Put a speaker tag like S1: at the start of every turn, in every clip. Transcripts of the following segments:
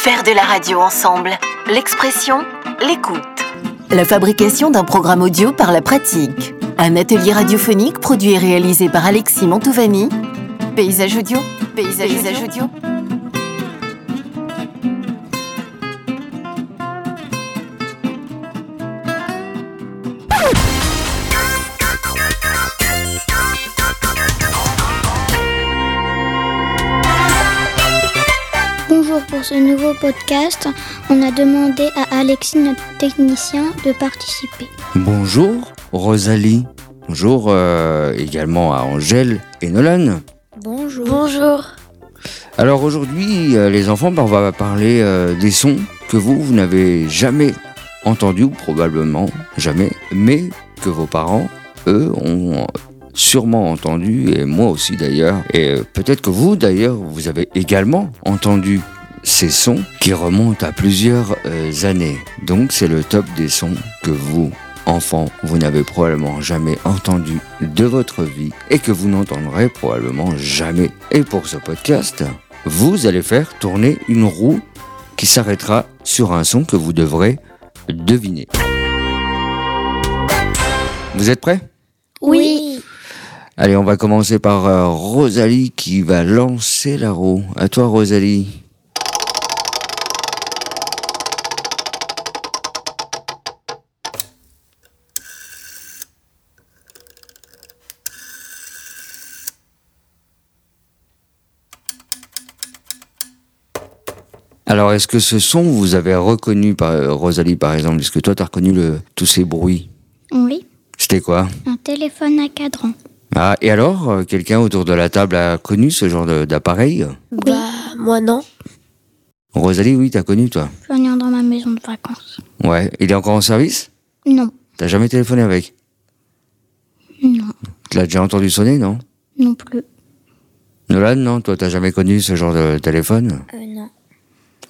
S1: Faire de la radio ensemble. L'expression, l'écoute. La fabrication d'un programme audio par la pratique. Un atelier radiophonique produit et réalisé par Alexis Mantovani. Paysage audio. Paysage, Paysage audio.
S2: Ce nouveau podcast, on a demandé à Alexis, notre technicien, de participer.
S3: Bonjour Rosalie. Bonjour euh, également à Angèle et Nolan.
S2: Bonjour.
S4: Bonjour.
S3: Alors aujourd'hui, euh, les enfants, bah, on va parler euh, des sons que vous, vous n'avez jamais entendus, ou probablement jamais, mais que vos parents, eux, ont sûrement entendu, et moi aussi d'ailleurs, et peut-être que vous d'ailleurs, vous avez également entendu ces sons qui remontent à plusieurs euh, années. Donc c'est le top des sons que vous, enfants, vous n'avez probablement jamais entendu de votre vie et que vous n'entendrez probablement jamais. Et pour ce podcast, vous allez faire tourner une roue qui s'arrêtera sur un son que vous devrez deviner. Vous êtes prêts?
S2: Oui.
S3: Allez, on va commencer par euh, Rosalie qui va lancer la roue. À toi, Rosalie. Alors, est-ce que ce son, vous avez reconnu, par, euh, Rosalie, par exemple Est-ce que toi, tu as reconnu le, tous ces bruits?
S2: Oui.
S3: C'était quoi?
S2: Un téléphone à cadran.
S3: Ah, et alors, euh, quelqu'un autour de la table a connu ce genre de- d'appareil?
S4: Bah, moi non.
S3: Rosalie, oui, t'as connu, toi?
S2: J'en ai un dans ma maison de vacances.
S3: Ouais. Il est encore en service?
S2: Non.
S3: T'as jamais téléphoné avec?
S2: Non.
S3: Tu l'as déjà entendu sonner, non?
S2: Non plus.
S3: Nolan, non? Toi, t'as jamais connu ce genre de téléphone?
S2: Euh, non.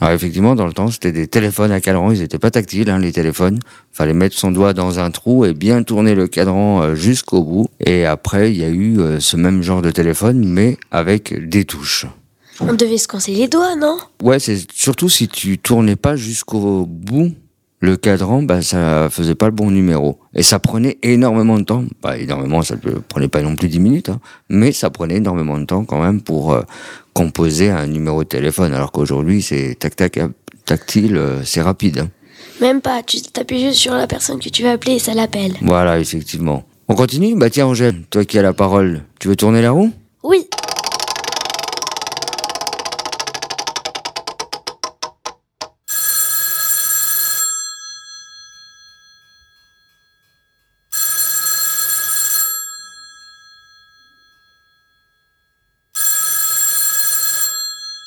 S3: Alors, effectivement, dans le temps, c'était des téléphones à cadran. Ils n'étaient pas tactiles, hein, les téléphones. Fallait mettre son doigt dans un trou et bien tourner le cadran euh, jusqu'au bout. Et après, il y a eu euh, ce même genre de téléphone, mais avec des touches.
S4: On devait se coincer les doigts, non?
S3: Ouais, c'est surtout si tu tournais pas jusqu'au bout le cadran, bah ça faisait pas le bon numéro et ça prenait énormément de temps. Pas énormément, ça ne prenait pas non plus 10 minutes, hein, mais ça prenait énormément de temps quand même pour euh, composer un numéro de téléphone. Alors qu'aujourd'hui, c'est tac tac tactile, euh, c'est rapide. hein.
S4: Même pas, tu t'appuies juste sur la personne que tu veux appeler et ça l'appelle.
S3: Voilà, effectivement. On continue? Bah tiens, Angèle, toi qui as la parole, tu veux tourner la roue?
S4: Oui.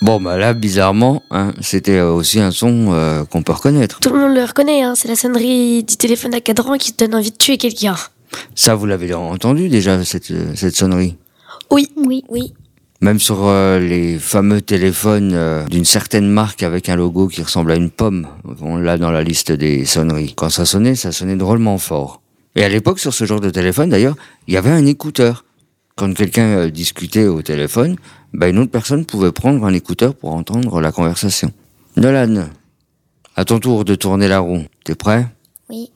S3: Bon, bah là, bizarrement, hein, c'était euh, aussi un son euh, qu'on peut reconnaître.
S4: Tout le monde le reconnaît, hein. c'est la sonnerie du téléphone à cadran qui te donne envie de tuer quelqu'un.
S3: Ça, vous l'avez entendu déjà, cette, euh, cette sonnerie?
S4: Oui.
S2: Oui.
S4: Oui.
S3: Même sur euh, les fameux téléphones euh, d'une certaine marque avec un logo qui ressemble à une pomme, on l'a dans la liste des sonneries. Quand ça sonnait, ça sonnait drôlement fort. Et à l'époque, sur ce genre de téléphone, d'ailleurs, il y avait un écouteur. Quand quelqu'un euh, discutait au téléphone, bah, une autre personne pouvait prendre un écouteur pour entendre la conversation. Nolan, à ton tour de tourner la roue. T'es prêt?
S2: Oui.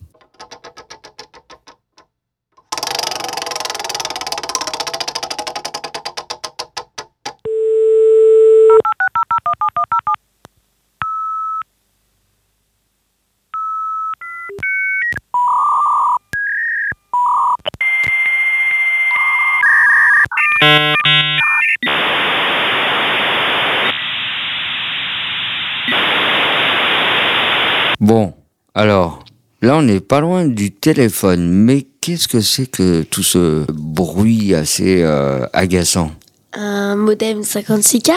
S3: Alors, là on n'est pas loin du téléphone, mais qu'est-ce que c'est que tout ce bruit assez euh, agaçant?
S4: Un modem 56K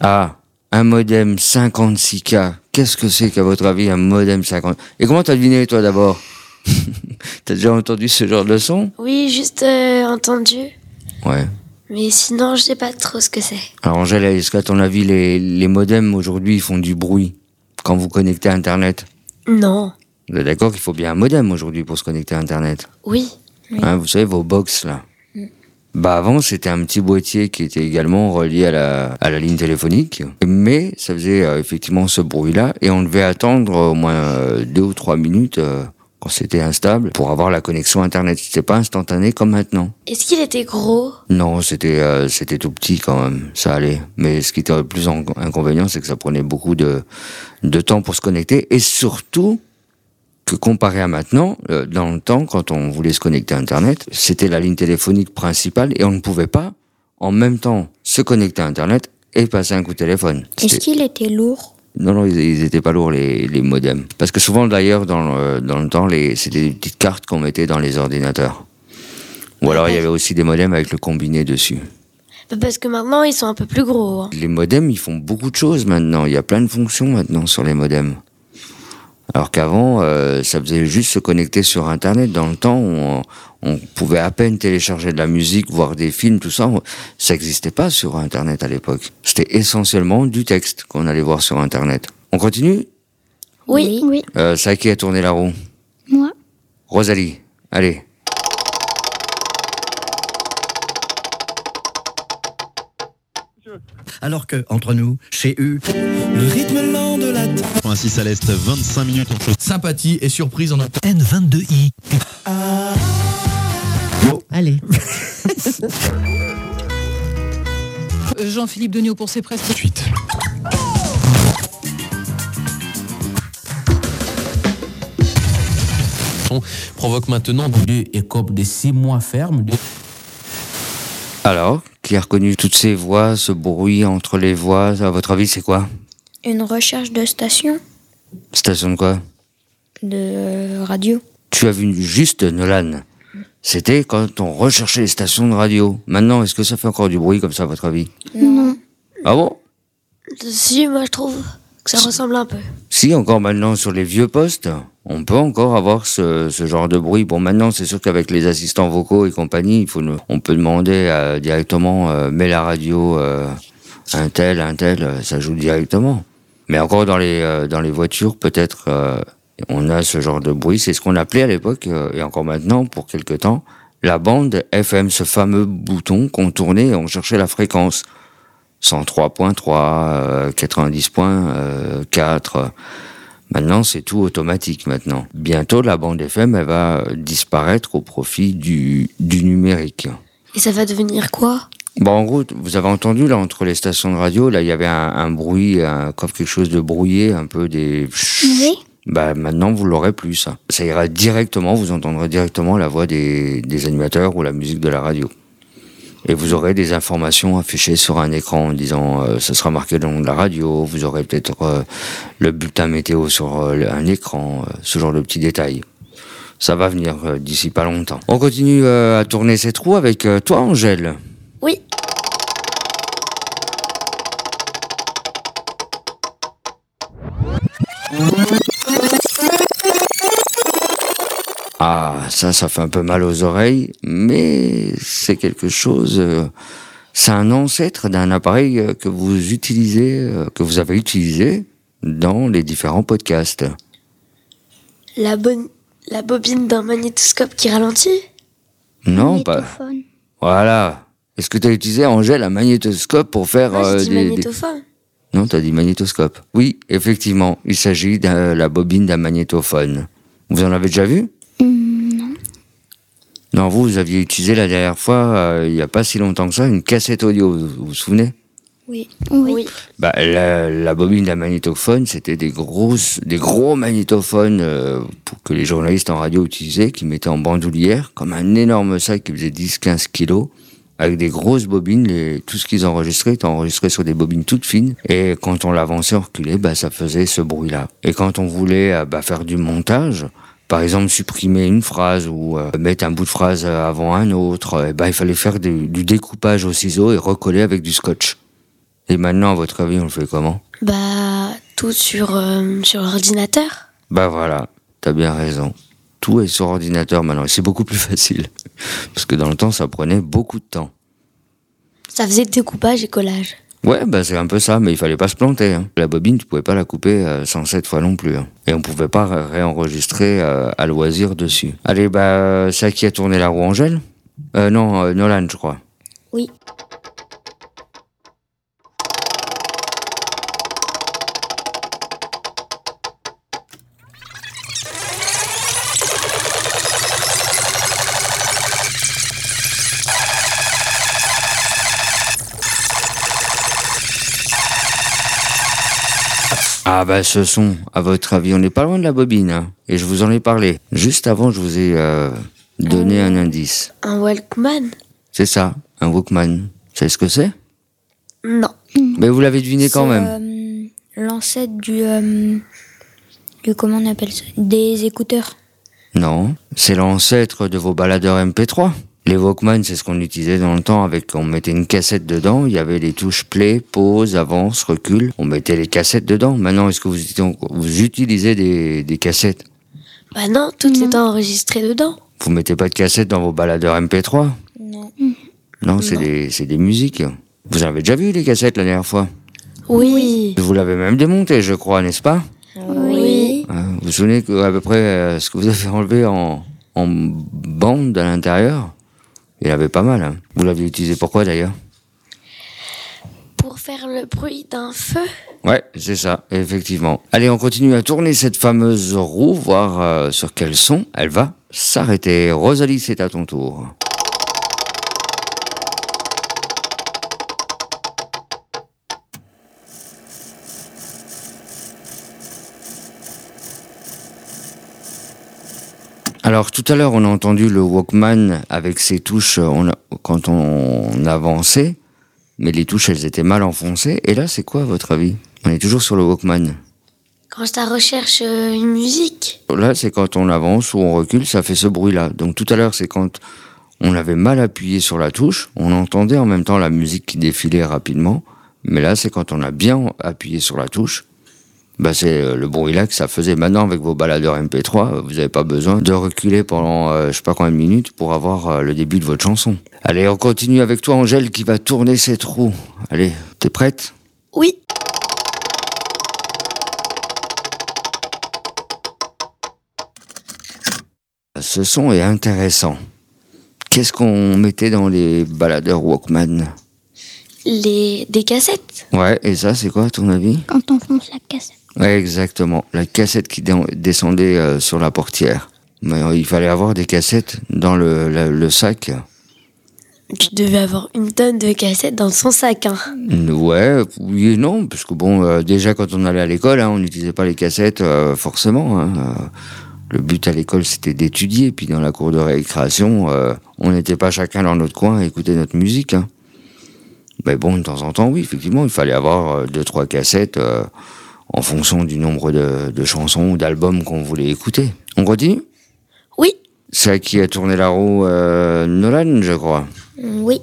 S3: Ah, un modem 56K. Qu'est-ce que c'est qu'à votre avis un modem 50 Et comment t'as deviné toi d'abord? T'as déjà entendu ce genre de son?
S4: Oui, juste euh, entendu.
S3: Ouais.
S4: Mais sinon, je sais pas trop ce que c'est.
S3: Alors Angèle, est-ce qu'à ton avis les, les modems aujourd'hui font du bruit quand vous connectez à Internet?
S4: Non.
S3: Vous êtes d'accord qu'il faut bien un modem aujourd'hui pour se connecter à Internet
S4: Oui.
S3: Hein, Vous savez, vos box là. Bah avant, c'était un petit boîtier qui était également relié à la, à la ligne téléphonique, mais ça faisait euh, effectivement ce bruit-là, et on devait attendre au moins euh, deux ou trois minutes euh, quand c'était instable pour avoir la connexion Internet. C'était pas instantané comme maintenant.
S4: Est-ce qu'il était gros?
S3: Non, c'était euh, c'était tout petit quand même, ça allait. Mais ce qui était le plus en- inconvénient, c'est que ça prenait beaucoup de, de temps pour se connecter, et surtout que comparé à maintenant, euh, dans le temps, quand on voulait se connecter à Internet, c'était la ligne téléphonique principale et on ne pouvait pas en même temps se connecter à Internet et passer un coup de téléphone.
S2: Est-ce qu'il était lourd?
S3: Non, non, ils, ils étaient pas lourds les, les modems. Parce que souvent d'ailleurs dans le, dans le temps, c'était des petites cartes qu'on mettait dans les ordinateurs. Ou alors il y avait aussi des modems avec le combiné dessus.
S4: Parce que maintenant, ils sont un peu plus gros. hein.
S3: Les modems, ils font beaucoup de choses maintenant. Il y a plein de fonctions maintenant sur les modems. Alors qu'avant, euh, ça faisait juste se connecter sur Internet. Dans le temps, on, on pouvait à peine télécharger de la musique, voir des films, tout ça. Ça n'existait pas sur Internet à l'époque. C'était essentiellement du texte qu'on allait voir sur Internet. On continue?
S4: Oui.
S2: Oui.
S3: euh, à qui a tourné la roue?
S2: Moi.
S3: Rosalie, allez.
S5: Alors que, entre nous, chez U,
S6: Le rythme lent de la
S7: Ainsi à l'Est, 25 minutes en chose.
S6: sympathie et surprise en
S5: N22I.
S8: Allez. Euh, Jean-Philippe Degnaud pour ses presses.
S6: suite. provoque maintenant
S9: Deux écopes de six mois ferme.
S3: Alors, qui a reconnu toutes ces voix, ce bruit entre les voix À votre avis, c'est quoi?
S2: Une recherche de station
S3: Station de quoi?
S2: De radio.
S3: Tu as vu juste Nolan. C'était quand on recherchait les stations de radio. Maintenant, est-ce que ça fait encore du bruit comme ça, à votre avis?
S2: Non.
S3: Ah bon?
S4: Si, moi, je trouve ça ressemble un peu.
S3: Si, encore maintenant, sur les vieux postes, on peut encore avoir ce, genre de bruit. Bon, maintenant, c'est sûr qu'avec les assistants vocaux et compagnie, on peut demander directement, euh, mets la radio, euh, un tel, un tel, euh, ça joue directement. Mais encore dans les, euh, voitures, peut-être, on a ce genre de bruit. C'est ce qu'on appelait à l'époque, et encore maintenant, pour quelque temps, la bande FM, ce fameux bouton qu'on tournait et on cherchait la fréquence. 103.3, euh, 90.4. Maintenant, c'est tout automatique maintenant. Bientôt, la bande FM, elle va euh, disparaître au profit du, du numérique.
S4: Et ça va devenir quoi?
S3: Bon, en gros, vous avez entendu, là, entre les stations de radio, là, il y avait un, un bruit, un, comme quelque chose de brouillé, un peu des...
S2: Oui.
S3: Bah, maintenant, vous l'aurez plus, ça. Ça ira directement, vous entendrez directement la voix des, des animateurs ou la musique de la radio. Et vous aurez des informations affichées sur un écran en disant, euh, ça sera marqué de la radio, vous aurez peut-être euh, le bulletin météo sur euh, un écran, euh, ce genre de petits détails. Ça va venir d'ici pas longtemps. On continue à tourner cette roue avec toi, Angèle.
S4: Oui.
S3: Ça, ça fait un peu mal aux oreilles, mais c'est quelque chose. euh, c'est un ancêtre d'un appareil euh, que vous utilisez, euh, que vous avez utilisé dans les différents podcasts.
S4: La, bonne... la bobine d'un magnétoscope qui ralentit?
S3: Non, pas. Voilà. Est-ce que tu as utilisé, Angèle, un magnétoscope pour faire
S4: Moi,
S3: euh, des, des-
S4: magnétophone.
S3: Non, t'as dit magnétoscope. Oui, effectivement, il s'agit de la bobine d'un magnétophone. Vous en avez déjà vu? Non, vous, vous aviez utilisé la dernière fois, euh, il n'y a pas si longtemps que ça, une cassette audio, vous vous, vous souvenez?
S4: Oui.
S2: Oui.
S3: Bah, la, la bobine d'un magnétophone, c'était des grosses, des gros magnétophones euh, pour que les journalistes en radio utilisaient, qui mettaient en bandoulière, comme un énorme sac qui faisait 10-15 kilos, avec des grosses bobines. Les, tout ce qu'ils enregistraient était enregistré sur des bobines toutes fines. Et quand on l'avançait, on reculait, bah, ça faisait ce bruit-là. Et quand on voulait euh, bah, faire du montage, par exemple supprimer une phrase ou euh, mettre un bout de phrase avant un autre, euh, bah, il fallait faire du, du découpage au ciseau et recoller avec du scotch. Et maintenant, à votre avis, on le fait comment?
S4: Bah, tout sur, euh, sur l'ordinateur.
S3: Bah voilà, t'as bien raison. Tout est sur ordinateur maintenant, et c'est beaucoup plus facile. Parce que dans le temps, ça prenait beaucoup de temps.
S4: Ça faisait découpage et collage.
S3: Ouais, bah c'est un peu ça, mais il fallait pas se planter. hein. La bobine, tu pouvais pas la couper euh, 107 fois non plus. hein. Et on pouvait pas ré- réenregistrer euh, à loisir dessus. Allez, bah c'est à qui a tourné la roue Angèle? Euh, non, euh, Nolan, je crois. Bah ce son, à votre avis, on n'est pas loin de la bobine. hein. Et je vous en ai parlé. Juste avant, je vous ai euh, donné un indice.
S4: Un Walkman
S3: C'est ça, un Walkman. Vous savez ce que c'est?
S4: Non.
S3: Mais vous l'avez deviné quand même.
S2: euh, L'ancêtre du, euh, du. Comment on appelle ça? Des écouteurs.
S3: Non, c'est l'ancêtre de vos baladeurs MP3. Les Walkman, c'est ce qu'on utilisait dans le temps avec, on mettait une cassette dedans, il y avait les touches play, pause, avance, recul, on mettait les cassettes dedans. Maintenant, est-ce que vous, uti- vous utilisez des, des cassettes?
S4: Bah non, tout est enregistré dedans.
S3: Vous mettez pas de cassettes dans vos baladeurs MP3
S2: Non.
S3: Non, c'est des, c'est des musiques. Vous avez déjà vu les cassettes la dernière fois?
S4: Oui.
S3: Vous l'avez même démonté, je crois, n'est-ce pas?
S4: Oui.
S3: Hein, Vous vous souvenez que, à peu près euh, ce que vous avez enlevé en, en bande à l'intérieur? Il y en avait pas mal. hein. Vous l'avez utilisé pourquoi d'ailleurs?
S4: Pour faire le bruit d'un feu
S3: Ouais, c'est ça, effectivement. Allez, on continue à tourner cette fameuse roue, voir euh, sur quel son elle va s'arrêter. Rosalie, c'est à ton tour. Alors tout à l'heure, on a entendu le Walkman avec ses touches euh, on a- quand on avançait, mais les touches, elles étaient mal enfoncées. Et là, c'est quoi à votre avis? On est toujours sur le Walkman.
S4: Quand ça recherche euh, une musique
S3: Là, c'est quand on avance ou on recule, ça fait ce bruit-là. Donc tout à l'heure, c'est quand on avait mal appuyé sur la touche, on entendait en même temps la musique qui défilait rapidement. Mais là, c'est quand on a bien appuyé sur la touche. Bah, c'est euh, le bruit-là que ça faisait. Maintenant, avec vos baladeurs MP3, euh, vous n'avez pas besoin de reculer pendant euh, je sais pas combien de minutes pour avoir euh, le début de votre chanson. Allez, on continue avec toi, Angèle, qui va tourner cette roue. Allez, t'es prête?
S4: Oui.
S3: Ce son est intéressant. Qu'est-ce qu'on mettait dans les baladeurs Walkman?
S4: Les... Des cassettes
S3: Ouais, et ça, c'est quoi à ton avis?
S2: Quand on fonce la cassette.
S3: Exactement. La cassette qui descendait euh, sur la portière. Mais euh, il fallait avoir des cassettes dans le, sac.
S4: Tu devais avoir une tonne de cassettes dans son sac. Hein.
S3: Ouais, oui et non, parce que bon, euh, déjà quand on allait à l'école, hein, on n'utilisait pas les cassettes euh, forcément. hein, euh, le but à l'école, c'était d'étudier, puis dans la cour de récréation, on n'était pas chacun dans notre coin à écouter notre musique. hein. Mais bon, de temps en temps, oui, effectivement, il fallait avoir deux, trois cassettes en fonction du nombre de, de chansons ou d'albums qu'on voulait écouter. On continue
S4: Oui.
S3: C'est à qui a tourné la roue euh, Nolan, je crois.
S2: Oui.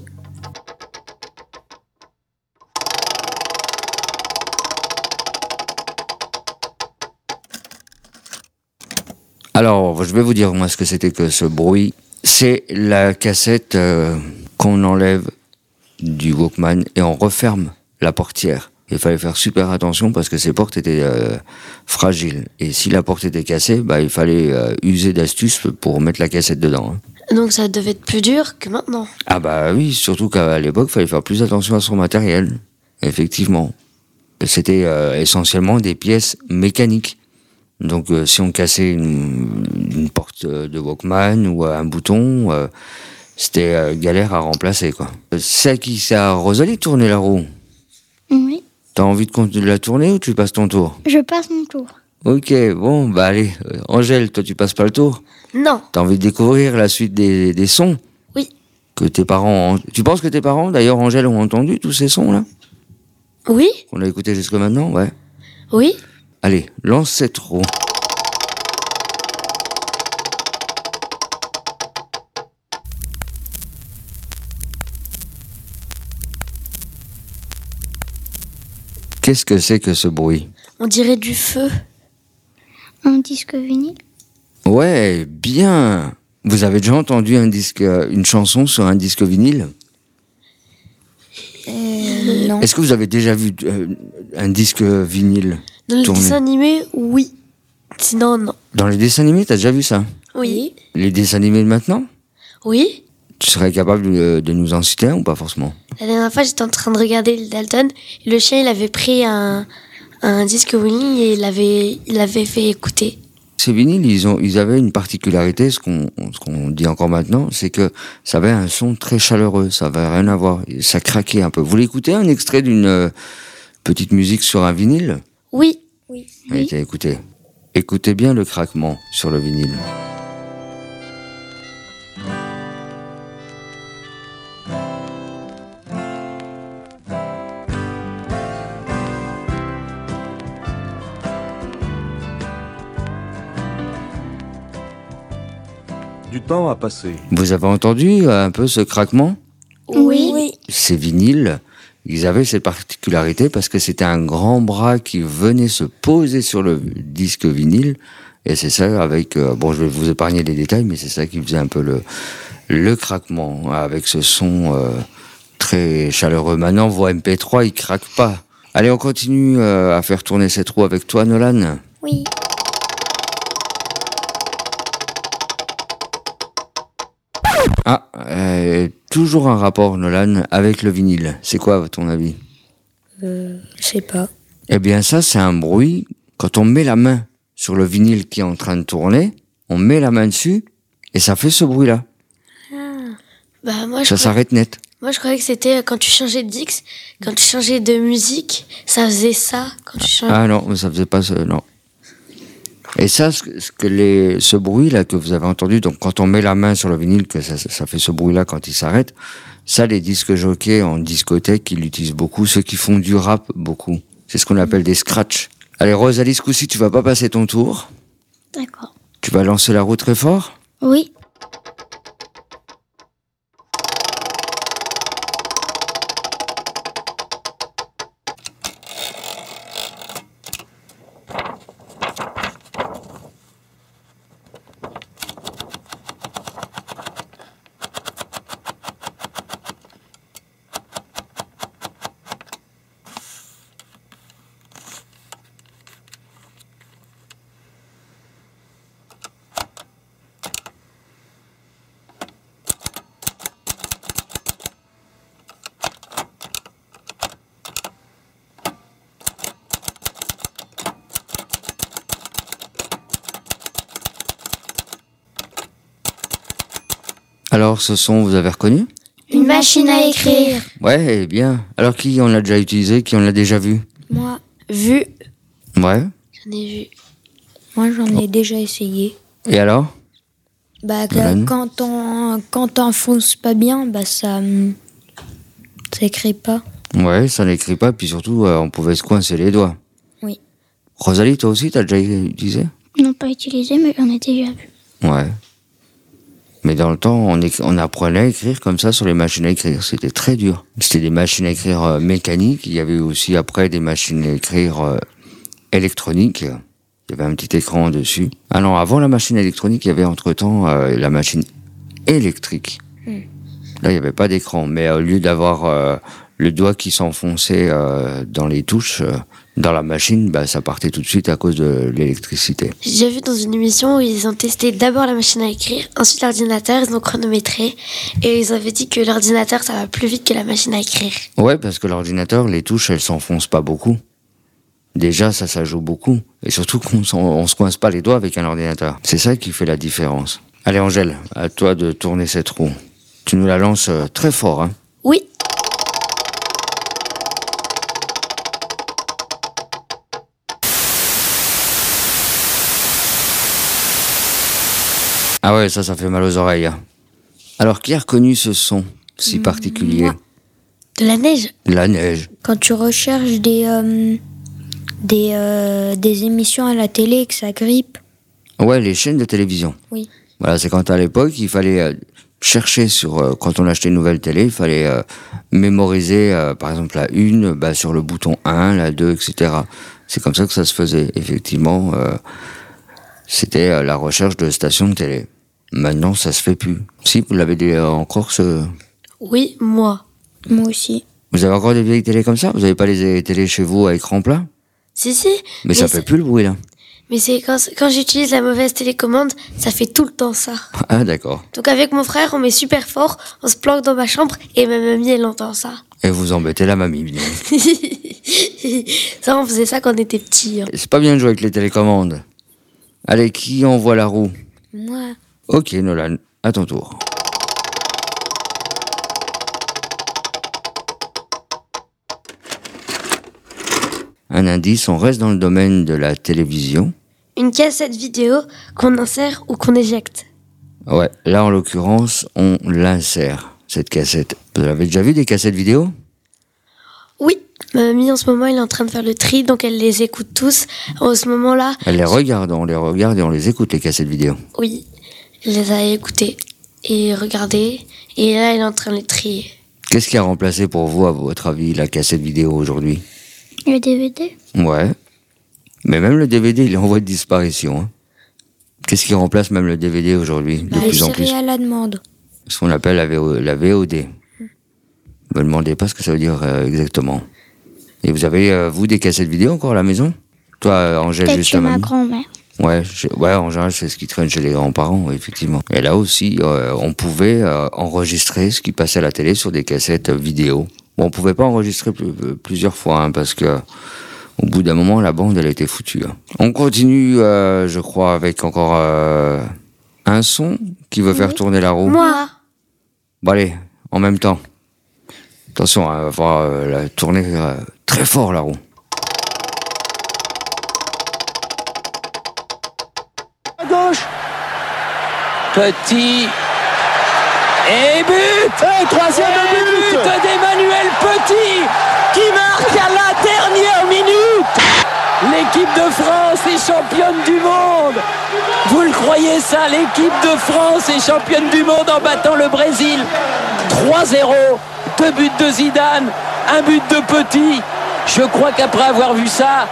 S3: Alors, je vais vous dire moi ce que c'était que ce bruit. C'est la cassette euh, qu'on enlève du Walkman et on referme la portière. Il fallait faire super attention parce que ces portes étaient euh, fragiles. Et si la porte était cassée, bah, il fallait euh, user d'astuces pour mettre la cassette dedans. hein.
S4: Donc ça devait être plus dur que maintenant.
S3: Ah bah oui, surtout qu'à l'époque, il fallait faire plus attention à son matériel. Effectivement. C'était euh, essentiellement des pièces mécaniques. Donc euh, si on cassait une, une porte euh, de Walkman ou euh, un bouton, euh, c'était euh, galère à remplacer. quoi. C'est à qui ça Rosalie de tourner la roue
S2: Oui.
S3: T'as envie de continuer la tourner ou tu passes ton tour
S2: Je passe mon tour.
S3: Ok, bon, bah allez. Euh, Angèle, toi tu passes pas le tour
S4: Non.
S3: T'as envie de découvrir la suite des, des sons
S4: Oui.
S3: Que tes parents ont... Tu penses que tes parents, d'ailleurs Angèle, ont entendu tous ces sons-là?
S4: Oui.
S3: Qu'on a écouté jusque maintenant Ouais.
S4: Oui.
S3: Allez, lance cette roue. Qu'est-ce que c'est que ce bruit
S4: On dirait du feu.
S2: Un disque vinyle
S3: Ouais, bien. Vous avez déjà entendu un disque, euh, une chanson sur un disque vinyle
S2: euh, Non.
S3: Est-ce que vous avez déjà vu euh, un disque vinyle
S4: Dans le
S3: Tourner.
S4: dessin animé, oui. Sinon, non.
S3: Dans les dessins animés, t'as déjà vu ça
S4: Oui.
S3: Les dessins animés de maintenant
S4: Oui.
S3: Tu serais capable de, de nous en citer un ou pas forcément?
S4: La dernière fois, j'étais en train de regarder le Dalton. Et le chien, il avait pris un, un disque vinyle et il l'avait il l'avait fait écouter.
S3: Ces vinyles, ils, ont, ils avaient une particularité, ce qu'on ce qu'on dit encore maintenant, c'est que ça avait un son très chaleureux, ça avait rien à voir, ça craquait un peu. Vous voulez écouter un extrait d'une euh, petite musique sur un vinyle?
S4: Oui.
S2: Oui.
S3: Allez, écoutez. Écoutez bien le craquement sur le vinyle.
S10: Du temps a passé.
S3: Vous avez entendu euh, un peu ce craquement?
S2: Oui.
S3: Ces vinyles, ils avaient cette particularité parce que c'était un grand bras qui venait se poser sur le disque vinyle. Et c'est ça avec, euh, bon, je vais vous épargner les détails, mais c'est ça qui faisait un peu le, le craquement, avec ce son euh, très chaleureux. Maintenant, vos MP3, ils craquent pas. Allez, on continue euh, à faire tourner cette roue avec toi, Nolan.
S2: Oui.
S3: Ah, euh, toujours un rapport, Nolan, avec le vinyle. C'est quoi, à ton avis?
S4: Euh, je sais pas.
S3: Eh bien, ça, c'est un bruit. Quand on met la main sur le vinyle qui est en train de tourner, on met la main dessus et ça fait ce bruit-là.
S4: Bah, moi, je
S3: Ça
S4: crois-
S3: s'arrête net.
S4: Moi, je croyais que c'était quand tu changeais de disque, quand tu changeais de musique, ça faisait ça. Quand tu changeais...
S3: Ah non, mais ça faisait pas ce. Non. Et ça, ce que, les, ce bruit-là que vous avez entendu, donc quand on met la main sur le vinyle, que ça, ça- ça fait ce bruit-là quand il s'arrête, ça, les disques jockeys en discothèque, ils l'utilisent beaucoup. Ceux qui font du rap, beaucoup. C'est ce qu'on appelle des scratchs. Allez, Rosalie, ce coup-ci, tu vas pas passer ton tour.
S2: D'accord.
S3: Tu vas lancer la roue très fort?
S2: Oui.
S3: Alors, ce son, vous avez reconnu
S2: Une machine à écrire.
S3: Ouais, eh bien. Alors, qui on l'a déjà utilisé Qui on l'a déjà vu
S2: Moi,
S4: Vu,
S3: Ouais.
S4: j'en ai vu.
S11: Moi, j'en ai déjà essayé.
S3: Et alors
S11: Bah, quand on quand t'enfonces pas bien, bah ça hum, ça écrit pas.
S3: Ouais, ça n'écrit pas, puis surtout, euh, on pouvait se coincer les doigts.
S11: Oui.
S3: Rosalie, toi aussi, t'as déjà utilisé
S2: non pas utilisé, mais j'en ai déjà vu.
S3: Ouais. Mais dans le temps, on, apprenait à écrire comme ça sur les machines à écrire. C'était très dur. C'était des machines à écrire euh, mécaniques. Il y avait aussi après des machines à écrire euh, électroniques. Il y avait un petit écran dessus. Ah non, avant la machine électronique, il y avait entre-temps euh, la machine électrique. Là, il n'y avait pas d'écran. Mais au lieu d'avoir le doigt qui s'enfonçait dans les touches, dans la machine, bah, ça partait tout de suite à cause de l'électricité.
S4: J'ai déjà vu dans une émission où ils ont testé d'abord la machine à écrire, ensuite l'ordinateur, ils ont chronométré et ils avaient dit que l'ordinateur ça va plus vite que la machine à écrire.
S3: Ouais, parce que l'ordinateur, les touches, elles s'enfoncent pas beaucoup. Déjà, ça, ça joue beaucoup. Et surtout qu'on on se coince pas les doigts avec un ordinateur. C'est ça qui fait la différence. Allez, Angèle, à toi de tourner cette roue. Tu nous la lances euh, très fort, hein.
S4: Oui,
S3: Ah ouais, ça, ça fait mal aux oreilles. hein. Alors, qui a reconnu ce son si particulier
S4: de la neige.
S3: La neige.
S11: Quand tu recherches des hum, des euh, des émissions à la télé et que ça grippe.
S3: Ouais, les chaînes de télévision.
S11: Oui.
S3: Voilà, c'est quand à l'époque, il fallait euh, chercher sur, euh, quand on achetait une nouvelle télé, il fallait euh, mémoriser, euh, par exemple, la une, bah, sur le bouton 1, la 2, etc. C'est comme ça que ça se faisait. Effectivement, euh, c'était euh, la recherche de stations de télé. Maintenant, ça se fait plus. Si, vous l'avez des- euh, encore ce...
S4: Oui, moi.
S11: Moi aussi.
S3: Vous avez encore des vieilles télés comme ça? Vous n'avez pas les télés chez vous à écran plat?
S4: Si, si.
S3: Mais, ça
S4: ça-
S3: fait plus le bruit, là.
S4: Mais c'est quand, quand j'utilise la mauvaise télécommande, ça fait tout le temps ça.
S3: Ah, d'accord.
S4: Donc avec mon frère, on met super fort, on se planque dans ma chambre et ma mamie, elle entend ça.
S3: Et vous embêtez la mamie, bien.
S4: ça, on faisait ça quand on était petits. hein.
S3: C'est pas bien de jouer avec les télécommandes. Allez, qui envoie la roue?
S11: Moi,
S3: Ok, Nolan, à ton tour. Un indice, on reste dans le domaine de la télévision.
S4: Une cassette vidéo qu'on insère ou qu'on éjecte.
S3: Ouais, là en l'occurrence, on l'insère, cette cassette. Vous avez déjà vu des cassettes vidéo?
S4: Oui, ma mamie en ce moment, elle est en train de faire le tri, donc elle les écoute tous. En ce moment-là,
S3: Elle les regarde, on les regarde et on les écoute, les cassettes vidéo.
S4: oui, les a écoutées et regardées. Et là, elle est en train de les trier.
S3: Qu'est-ce qui a remplacé pour vous, à votre avis, la cassette vidéo aujourd'hui?
S2: Le DVD
S3: Ouais. Mais même le DVD, il est en voie de disparition. hein. Qu'est-ce qui remplace même le DVD aujourd'hui, de
S11: bah,
S3: plus en plus?
S11: à la demande.
S3: Ce qu'on appelle la, VO la VOD. Me demandez pas ce que ça veut dire euh, exactement. Et vous avez, euh, vous, des cassettes vidéo encore à la maison? Toi, euh, Angèle,
S2: Peut-être
S3: juste
S2: chez
S3: ta
S2: ma grand-mère.
S3: Ouais, je- ouais, en général, c'est ce qui traîne chez les grands-parents, effectivement. Et là aussi, euh, on pouvait euh, enregistrer ce qui passait à la télé sur des cassettes euh, vidéo. Bon, on pouvait pas enregistrer plus- euh, plusieurs fois, hein, parce que au bout d'un moment, la bande, elle était foutue. hein. On continue, euh, je crois, avec encore euh, un son qui veut faire tourner la roue.
S4: Moi,
S3: Bon, allez, en même temps. Attention, hein, va falloir la tourner euh, très fort, la roue.
S12: Petit. Et but Et troisième but, d'Emmanuel Petit qui marque à la dernière minute. L'équipe de France est championne du monde. Vous le croyez ça L'équipe de France est championne du monde en battant le Brésil. 3-0 Deux buts de Zidane, un but de Petit. Je crois qu'après avoir vu ça,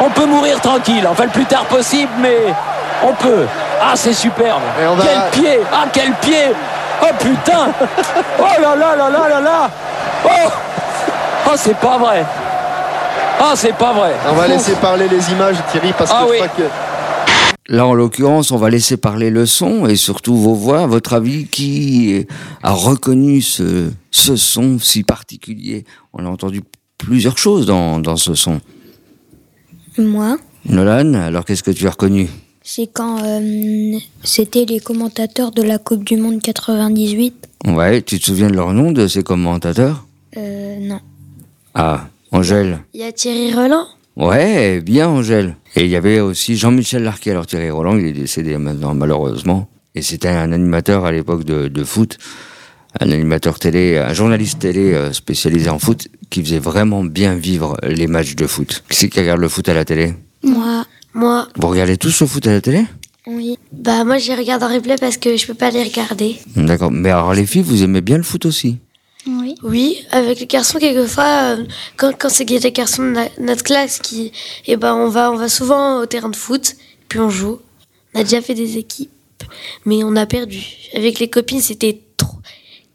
S12: on peut mourir tranquille, enfin le plus tard possible, mais on peut. Ah, c'est superbe.
S13: va-
S12: Quel pied Ah, quel pied Oh putain Oh là là là là là là Oh Oh, c'est pas vrai Oh, c'est pas vrai
S13: On va
S12: Ouf.
S13: laisser parler les images, Thierry, parce que
S12: Ah
S13: je
S12: oui.
S13: crois que
S3: Là, en l'occurrence, on va laisser parler le son et surtout vos voix. À votre avis, qui a reconnu ce, ce son si particulier? On a entendu plusieurs choses dans, dans ce son.
S11: Moi,
S3: Nolan, alors qu'est-ce que tu as reconnu?
S11: C'est quand euh, c'était les commentateurs de la Coupe du Monde 98.
S3: Ouais, tu te souviens de leur nom, de ces commentateurs?
S11: Euh, non.
S3: Ah, Angèle.
S4: il y a Thierry Roland?
S3: Ouais, bien Angèle. Et il y avait aussi Jean-Michel Larquet. Alors Thierry Roland, il est décédé maintenant malheureusement. Et c'était un animateur à l'époque de, de foot, un animateur télé, un journaliste télé euh, spécialisé en foot, qui faisait vraiment bien vivre les matchs de foot. Qui c'est qui regarde le foot à la télé?
S11: Moi,
S4: Moi,
S3: Vous regardez tous le foot à la télé?
S11: Oui.
S4: bah moi, je les regarde en replay parce que je peux pas les regarder.
S3: D'accord. Mais alors les filles, vous aimez bien le foot aussi?
S2: Oui.
S4: Oui, avec les garçons, quelquefois, euh, quand, quand c'est des garçons de na- notre classe qui. Eh ben, on va, on va souvent au terrain de foot, puis on joue. On a déjà fait des équipes, mais on a perdu. Avec les copines, c'était trop-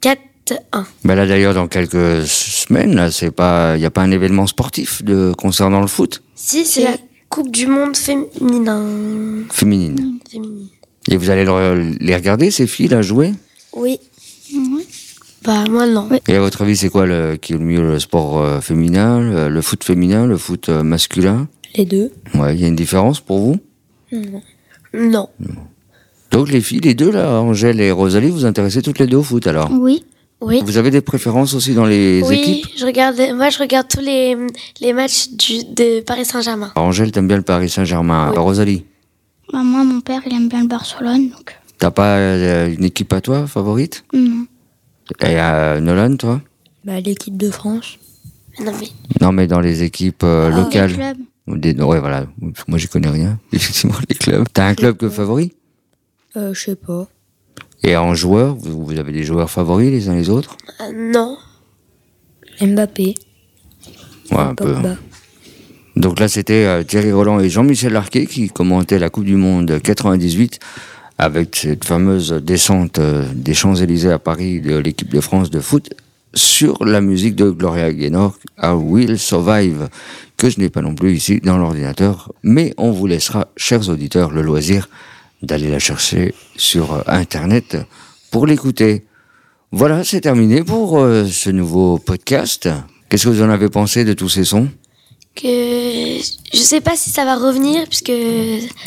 S4: 4-1.
S3: Ben là d'ailleurs dans quelques semaines, là, c'est pas, il y a pas un événement sportif de concernant le foot?
S4: Si, c'est la Coupe du Monde féminin.
S3: féminine.
S4: Féminine.
S3: Et vous allez le- les regarder ces filles là jouer?
S11: Oui.
S4: Bah, moi, non.
S3: Et à votre avis, c'est quoi le, qui est le mieux, le sport euh, féminin, le, le foot féminin, le foot euh, masculin?
S11: Les deux.
S3: Ouais, il y a une différence pour vous?
S11: Non.
S4: Non.
S3: Donc les filles, les deux là, Angèle et Rosalie, vous intéressez toutes les deux au foot alors?
S2: Oui.
S4: Oui.
S3: Vous avez des préférences aussi dans les
S4: oui,
S3: équipes?
S4: je regarde, moi, je regarde tous les, les matchs du, de Paris Saint-Germain.
S3: Alors, Angèle, t'aimes bien le Paris Saint-Germain.
S4: Oui.
S3: Rosalie,
S2: Bah, moi, mon père, il aime bien le Barcelone, donc.
S3: t'as pas euh, une équipe à toi favorite?
S2: Non.
S3: Et euh, Nolan, toi?
S11: Bah, l'équipe de France.
S4: Non, mais
S3: Non, mais dans les équipes euh,
S2: Ah,
S3: locales.
S2: les clubs.
S3: Des, ouais, voilà. Moi, j'y connais rien. Effectivement, les clubs. T'as un club que favori?
S11: Euh, je sais pas.
S3: Et en joueurs, vous, vous avez des joueurs favoris les uns les autres?
S4: Euh, non.
S11: Mbappé.
S3: Ouais, un peu.
S11: Pogba.
S3: Donc là, c'était euh, Thierry Roland et Jean-Michel Larquet qui commentaient la Coupe du Monde 98 avec cette fameuse descente euh, des Champs-Élysées à Paris de l'équipe de France de foot sur la musique de Gloria Gaynor, I Will Survive, que je n'ai pas non plus ici dans l'ordinateur, mais on vous laissera, chers auditeurs, le loisir d'aller la chercher sur Internet pour l'écouter. Voilà, c'est terminé pour euh, ce nouveau podcast. Qu'est-ce que vous en avez pensé de tous ces sons?
S4: Que je sais pas si ça va revenir puisque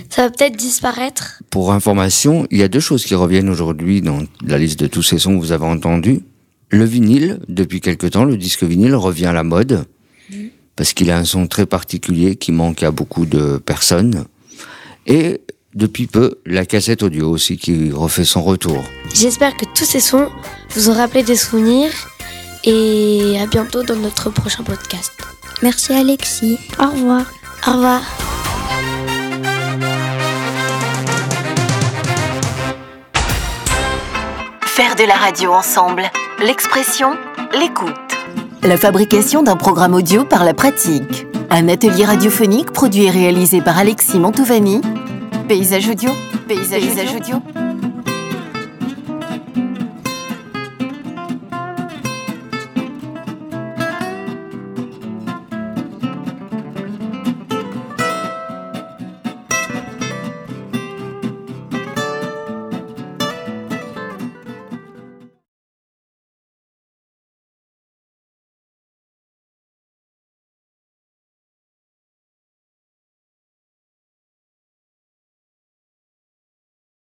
S4: ça va peut-être disparaître.
S3: Pour information, il y a deux choses qui reviennent aujourd'hui dans la liste de tous ces sons que vous avez entendus. Le vinyle, depuis quelque temps, le disque vinyle revient à la mode parce qu'il a un son très particulier qui manque à beaucoup de personnes. Et depuis peu, la cassette audio aussi qui refait son retour.
S4: J'espère que tous ces sons vous ont rappelé des souvenirs et à bientôt dans notre prochain podcast.
S11: Merci Alexis.
S2: Au revoir.
S4: Au revoir.
S1: Faire de la radio ensemble, l'expression, l'écoute. La fabrication d'un programme audio par la pratique. Un atelier radiophonique produit et réalisé par Alexis Mantovani. Paysage audio, paysage, paysage audio.